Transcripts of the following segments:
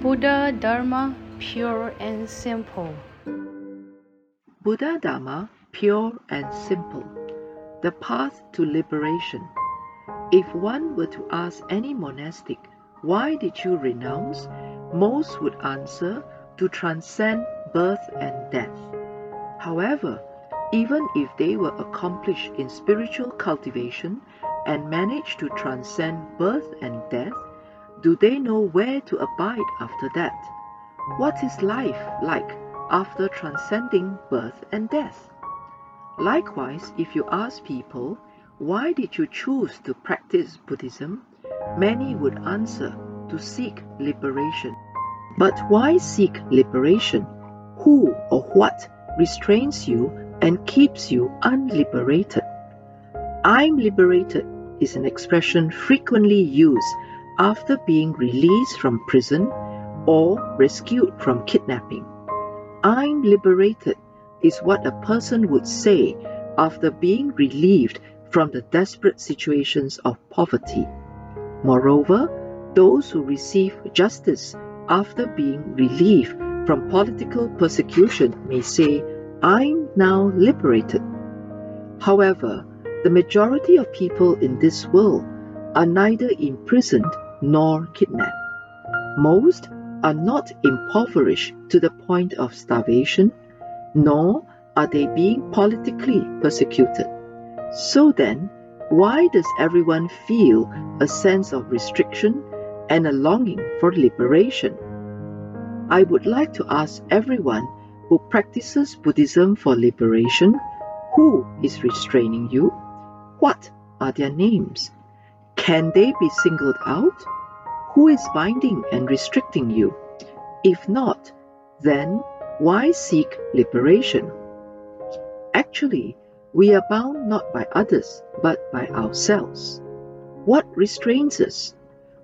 Buddha Dharma pure and simple. Buddha Dharma pure and simple. The path to liberation. If one were to ask any monastic, why did you renounce? Most would answer, to transcend birth and death. However, even if they were accomplished in spiritual cultivation and managed to transcend birth and death, do they know where to abide after that? What is life like after transcending birth and death? Likewise, if you ask people, why did you choose to practice Buddhism? Many would answer, to seek liberation. But why seek liberation? Who or what restrains you and keeps you unliberated? I'm liberated is an expression frequently used after being released from prison or rescued from kidnapping. I'm liberated is what a person would say after being relieved from the desperate situations of poverty. Moreover, those who receive justice after being relieved from political persecution may say, I'm now liberated. However, the majority of people in this world are neither imprisoned nor kidnapped. Most are not impoverished to the point of starvation, nor are they being politically persecuted. So then, why does everyone feel a sense of restriction and a longing for liberation? I would like to ask everyone who practices Buddhism for liberation who is restraining you? What are their names? Can they be singled out? Who is binding and restricting you? If not, then why seek liberation? Actually, we are bound not by others, but by ourselves. What restrains us?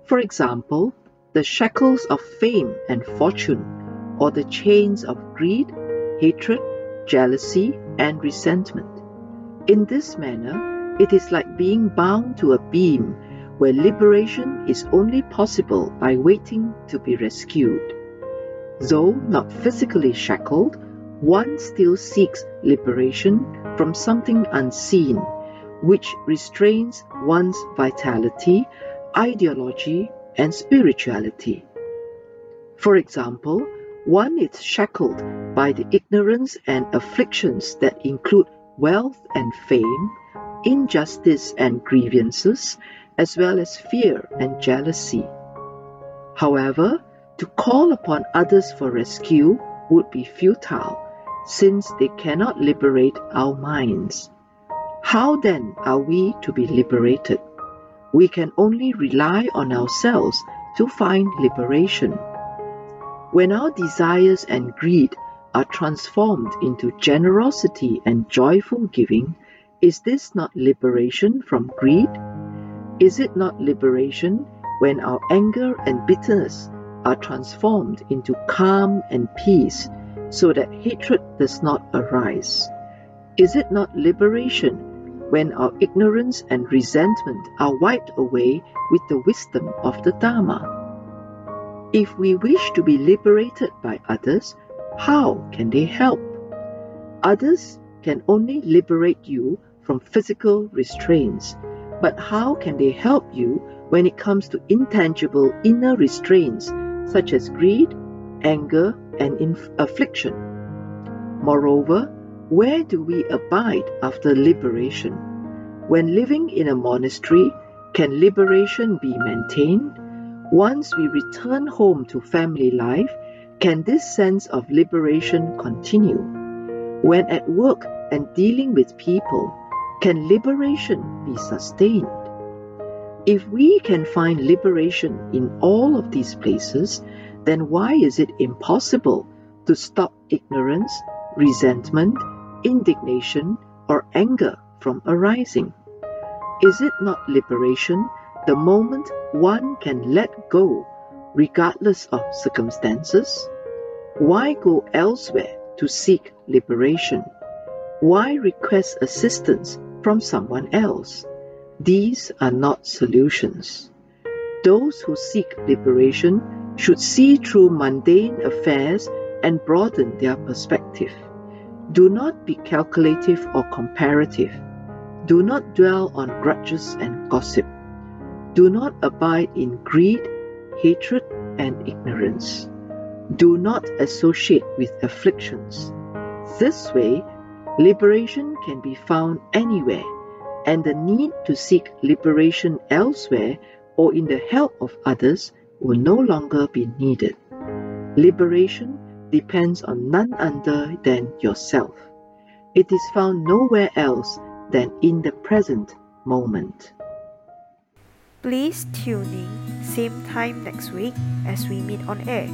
For example, the shackles of fame and fortune, or the chains of greed, hatred, jealousy, and resentment. In this manner, it is like being bound to a beam where liberation is only possible by waiting to be rescued. Though not physically shackled, one still seeks liberation from something unseen, which restrains one's vitality, ideology, and spirituality. For example, one is shackled by the ignorance and afflictions that include wealth and fame, injustice and grievances, as well as fear and jealousy. However, to call upon others for rescue would be futile, since they cannot liberate our minds. How then are we to be liberated? We can only rely on ourselves to find liberation. When our desires and greed are transformed into generosity and joyful giving, is this not liberation from greed? Is it not liberation when our anger and bitterness are transformed into calm and peace so that hatred does not arise? Is it not liberation when our ignorance and resentment are wiped away with the wisdom of the Dharma? If we wish to be liberated by others, how can they help? Others can only liberate you from physical restraints but how can they help you when it comes to intangible inner restraints such as greed, anger, and inf- affliction? Moreover, where do we abide after liberation? When living in a monastery, can liberation be maintained? Once we return home to family life, can this sense of liberation continue? When at work and dealing with people, can liberation be sustained? If we can find liberation in all of these places, then why is it impossible to stop ignorance, resentment, indignation, or anger from arising? Is it not liberation the moment one can let go, regardless of circumstances? Why go elsewhere to seek liberation? Why request assistance from someone else? These are not solutions. Those who seek liberation should see through mundane affairs and broaden their perspective. Do not be calculative or comparative. Do not dwell on grudges and gossip. Do not abide in greed, hatred, and ignorance. Do not associate with afflictions. This way, liberation can be found anywhere, and the need to seek liberation elsewhere or in the help of others will no longer be needed. Liberation depends on none other than yourself. It is found nowhere else than in the present moment. Please tune in same time next week as we meet on air.